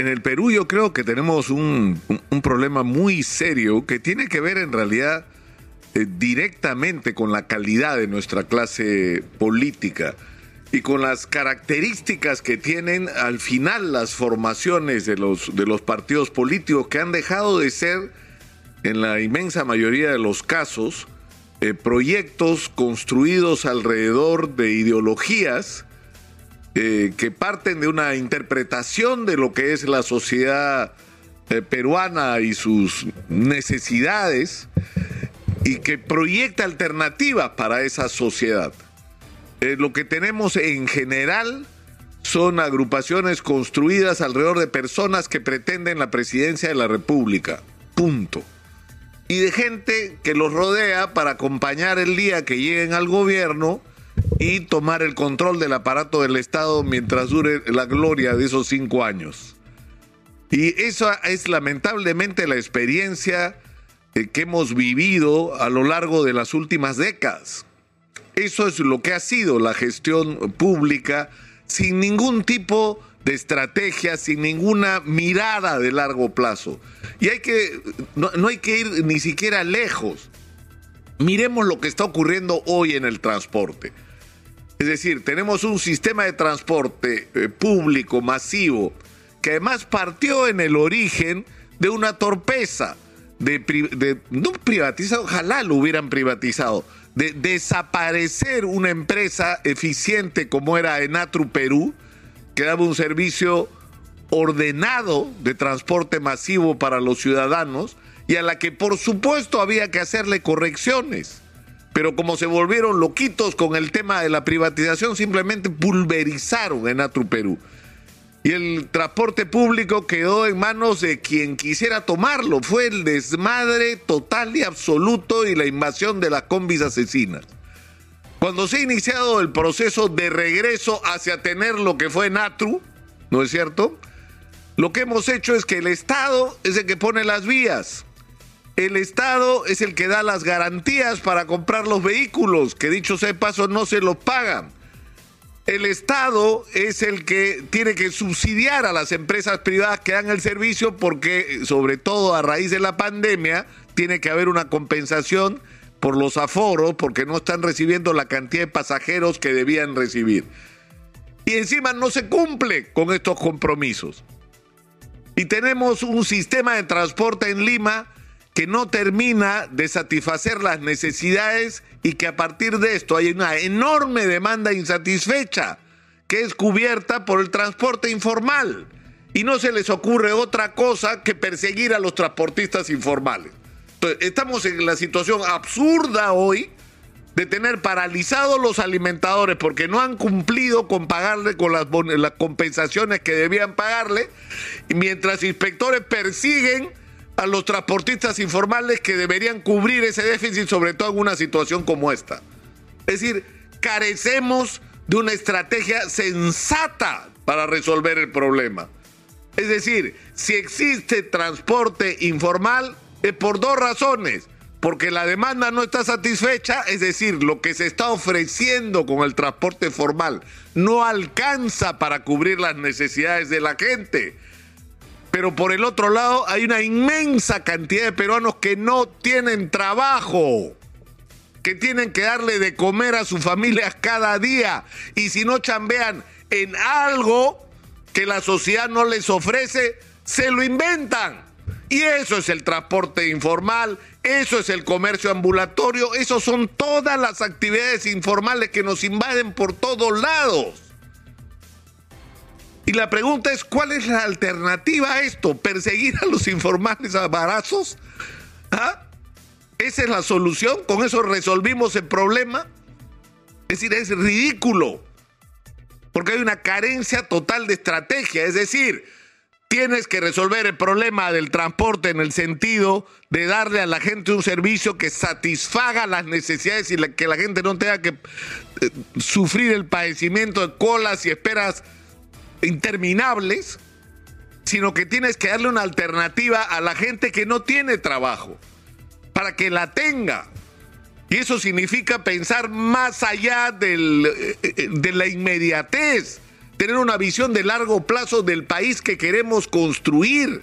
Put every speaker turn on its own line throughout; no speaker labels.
en el Perú yo creo que tenemos un, problema muy serio que tiene que ver en realidad eh, directamente con la calidad de nuestra clase política y con las características que tienen al final las formaciones de los, de los partidos políticos que han dejado de ser, en la inmensa mayoría de los casos, eh, proyectos construidos alrededor de ideologías eh, que parten de una interpretación de lo que es la sociedad peruana y sus necesidades y que proyecta alternativas para esa sociedad. Eh, lo que tenemos en general son agrupaciones construidas alrededor de personas que pretenden la presidencia de la República. Punto. Y de gente que los rodea para acompañar el día que lleguen al gobierno y tomar el control del aparato del Estado mientras dure la gloria de esos cinco años. Y eso es lamentablemente la experiencia eh, que hemos vivido a lo largo de las últimas décadas. Eso es lo que ha sido la gestión pública sin ningún tipo de estrategia, sin ninguna mirada de largo plazo. Y hay que, no, hay que ir ni siquiera lejos. Miremos lo que está ocurriendo hoy en el transporte. Es decir, tenemos un sistema de transporte eh, público masivo que además partió en el origen de una torpeza de, no privatizar, ojalá lo hubieran privatizado, de desaparecer una empresa eficiente como era Enatru Perú, que daba un servicio ordenado de transporte masivo para los ciudadanos y a la que por supuesto había que hacerle correcciones. Pero como se volvieron loquitos con el tema de la privatización, simplemente pulverizaron Enatru Perú y el transporte público quedó en manos de quien quisiera tomarlo. Fue el desmadre total y absoluto y la invasión de las combis asesinas. Cuando se ha iniciado el proceso de regreso hacia tener lo que fue Natru, ¿no es cierto? Lo que hemos hecho es que el Estado es el que pone las vías. El Estado es el que da las garantías para comprar los vehículos, que dicho sea de paso no se los pagan el Estado es el que tiene que subsidiar a las empresas privadas que dan el servicio porque, sobre todo a raíz de la pandemia, tiene que haber una compensación por los aforos porque no están recibiendo la cantidad de pasajeros que debían recibir. Y encima no se cumple con estos compromisos. Y tenemos un sistema de transporte en Lima que no termina de satisfacer las necesidades y que a partir de esto hay una enorme demanda insatisfecha que es cubierta por el transporte informal. Y no se les ocurre otra cosa que perseguir a los transportistas informales. Entonces, estamos en la situación absurda hoy de tener paralizados los alimentadores porque no han cumplido con pagarle con las, las compensaciones que debían pagarle, mientras inspectores persiguen a los transportistas informales que deberían cubrir ese déficit, sobre todo en una situación como esta. Es decir, carecemos de una estrategia sensata para resolver el problema. Es decir, si existe transporte informal es por dos razones. Porque la demanda no está satisfecha, es decir, lo que se está ofreciendo con el transporte formal no alcanza para cubrir las necesidades de la gente pero por el otro lado hay una inmensa cantidad de peruanos que no tienen trabajo, que tienen que darle de comer a sus familias cada día y si no chambean en algo que la sociedad no les ofrece, se lo inventan. Y eso es el transporte informal, eso es el comercio ambulatorio, eso son todas las actividades informales que nos invaden por todos lados. Y la pregunta es, ¿cuál es la alternativa a esto? ¿Perseguir a los informales a barazos? ¿Ah? ¿Esa es la solución? ¿Con eso resolvimos el problema? Es decir, es ridículo. Porque hay una carencia total de estrategia. Es decir, tienes que resolver el problema del transporte en el sentido de darle a la gente un servicio que satisfaga las necesidades y que la gente no tenga que eh, sufrir el padecimiento de colas y esperas interminables, sino que tienes que darle una alternativa a la gente que no tiene trabajo, para que la tenga. Y eso significa pensar más allá del, eh, de la inmediatez, tener una visión de largo plazo del país que queremos construir.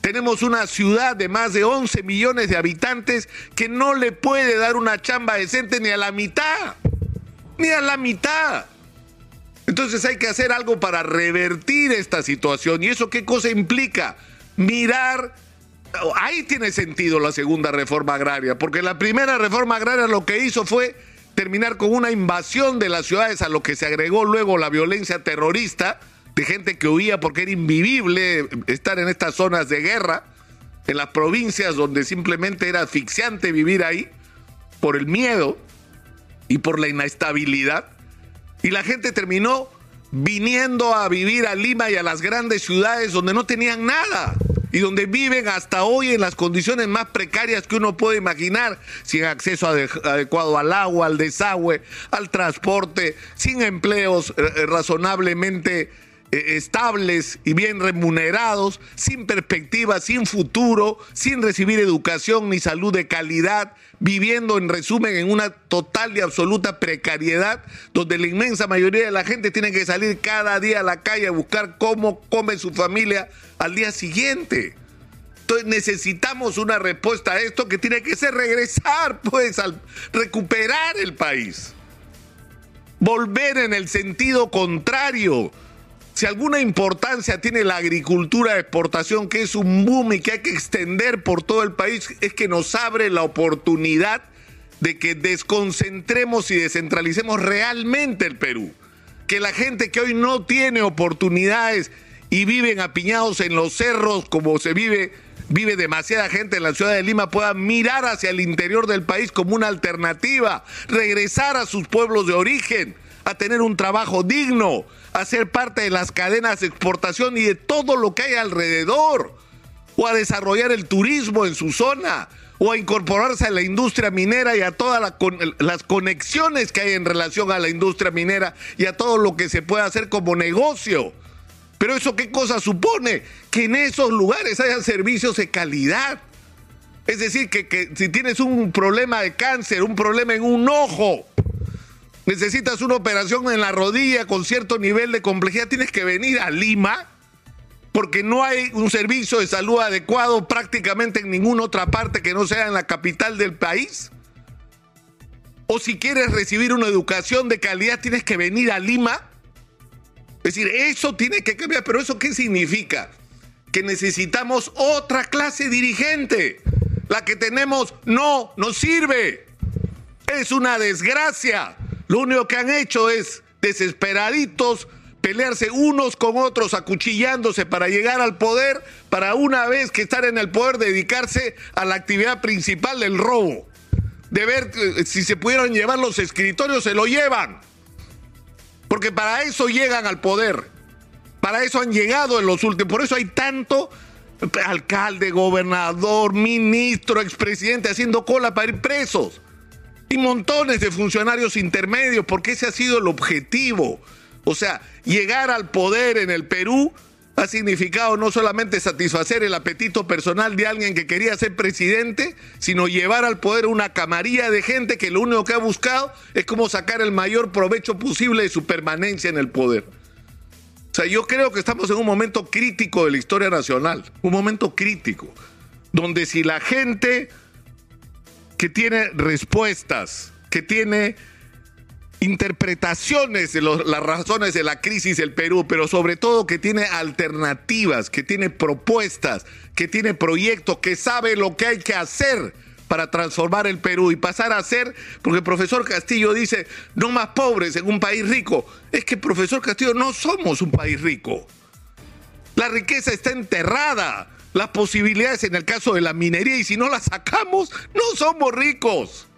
Tenemos una ciudad de más de 11 millones de habitantes que no le puede dar una chamba decente ni a la mitad. Ni a la mitad. Entonces hay que hacer algo para revertir esta situación. ¿Y eso qué cosa implica? Mirar ahí tiene sentido la segunda reforma agraria, porque la primera reforma agraria lo que hizo fue terminar con una invasión de las ciudades a lo que se agregó luego la violencia terrorista de gente que huía porque era invivible estar en estas zonas de guerra, en las provincias donde simplemente era asfixiante vivir ahí por el miedo y por la inestabilidad. Y la gente terminó viniendo a vivir a Lima y a las grandes ciudades donde no tenían nada y donde viven hasta hoy en las condiciones más precarias que uno puede imaginar, sin acceso adecuado al agua, al desagüe, al transporte, sin empleos eh, eh, razonablemente estables y bien remunerados, sin perspectiva, sin futuro, sin recibir educación ni salud de calidad, viviendo en resumen en una total y absoluta precariedad, donde la inmensa mayoría de la gente tiene que salir cada día a la calle a buscar cómo come su familia al día siguiente. Entonces necesitamos una respuesta a esto que tiene que ser regresar, pues, al recuperar el país. Volver en el sentido contrario si alguna importancia tiene la agricultura de exportación, que es un boom y que hay que extender por todo el país, es que nos abre la oportunidad de que desconcentremos y descentralicemos realmente el Perú. Que la gente que hoy no tiene oportunidades y viven apiñados en los cerros como se vive, vive demasiada gente en la ciudad de Lima, pueda mirar hacia el interior del país como una alternativa, regresar a sus pueblos de origen, a tener un trabajo digno, a ser parte de las cadenas de exportación y de todo lo que hay alrededor, o a desarrollar el turismo en su zona, o a incorporarse a la industria minera y a todas las conexiones que hay en relación a la industria minera y a todo lo que se puede hacer como negocio. Pero eso qué cosa supone? Que en esos lugares haya servicios de calidad. Es decir, que si tienes un problema de cáncer, un problema en un ojo, necesitas una operación en la rodilla con cierto nivel de complejidad, tienes que venir a Lima porque no hay un servicio de salud adecuado prácticamente en ninguna otra parte que no sea en la capital del país. O si quieres recibir una educación de calidad, tienes que venir a Lima. Es decir, eso tiene que cambiar, pero ¿eso qué significa? Que necesitamos otra clase dirigente. La que tenemos no nos sirve. Es una desgracia. Lo único que han hecho es desesperaditos pelearse unos con otros, acuchillándose para llegar al poder, para una vez que estar en el poder dedicarse a la actividad principal del robo. De ver eh, si se pudieran llevar los escritorios, se lo llevan. Porque para eso llegan al poder. Para eso han llegado en los últimos. Por eso hay tanto alcalde, gobernador, ministro, expresidente haciendo cola para ir presos y montones de funcionarios intermedios, porque ese ha sido el objetivo. O sea, llegar al poder en el Perú ha significado no solamente satisfacer el apetito personal de alguien que quería ser presidente, sino llevar al poder una camarilla de gente que lo único que ha buscado es cómo sacar el mayor provecho posible de su permanencia en el poder. O sea, yo creo que estamos en un momento crítico de la historia nacional, un momento crítico, donde si la gente que tiene respuestas, que tiene interpretaciones de las razones de la crisis del Perú, pero sobre todo que tiene alternativas, que tiene propuestas, que tiene proyectos, que sabe lo que hay que hacer para transformar el Perú y pasar a ser, porque el profesor Castillo dice, no más pobres en un país rico. Es que, profesor Castillo, no somos un país rico. La riqueza está enterrada las posibilidades en el caso de la minería y si no las sacamos, no somos ricos.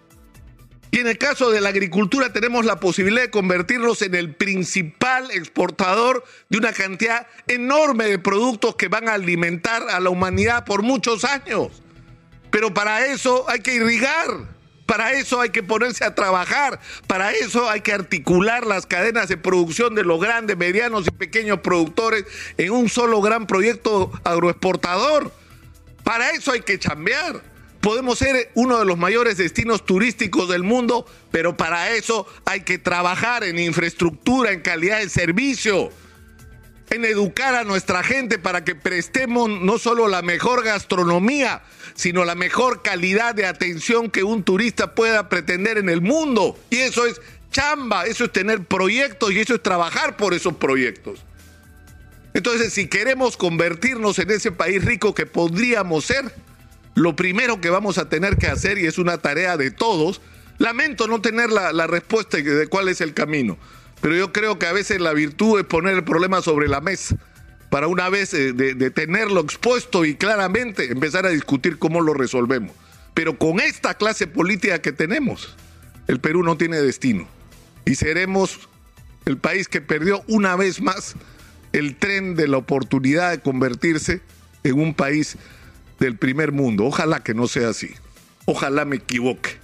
Y en el caso de la agricultura tenemos la posibilidad de convertirnos en el principal exportador de una cantidad enorme de productos que van a alimentar a la humanidad por muchos años. Pero para eso hay que irrigar. Para eso hay que ponerse a trabajar, para eso hay que articular las cadenas de producción de los grandes, medianos y pequeños productores en un solo gran proyecto agroexportador. Para eso hay que chambear. Podemos ser uno de los mayores destinos turísticos del mundo, pero para eso hay que trabajar en infraestructura, en calidad de servicio en educar a nuestra gente para que prestemos no solo la mejor gastronomía, sino la mejor calidad de atención que un turista pueda pretender en el mundo. Y eso es chamba, eso es tener proyectos y eso es trabajar por esos proyectos. Entonces, si queremos convertirnos en ese país rico que podríamos ser, lo primero que vamos a tener que hacer, y es una tarea de todos, lamento no tener la, la respuesta de cuál es el camino, pero yo creo que a veces la virtud es poner el problema sobre la mesa para una vez eh, tenerlo expuesto y claramente empezar a discutir cómo lo resolvemos. Pero con esta clase política que tenemos, el Perú no tiene destino. Y seremos el país que perdió una vez más el tren de la oportunidad de convertirse en un país del primer mundo. Ojalá que no sea así. Ojalá me equivoque.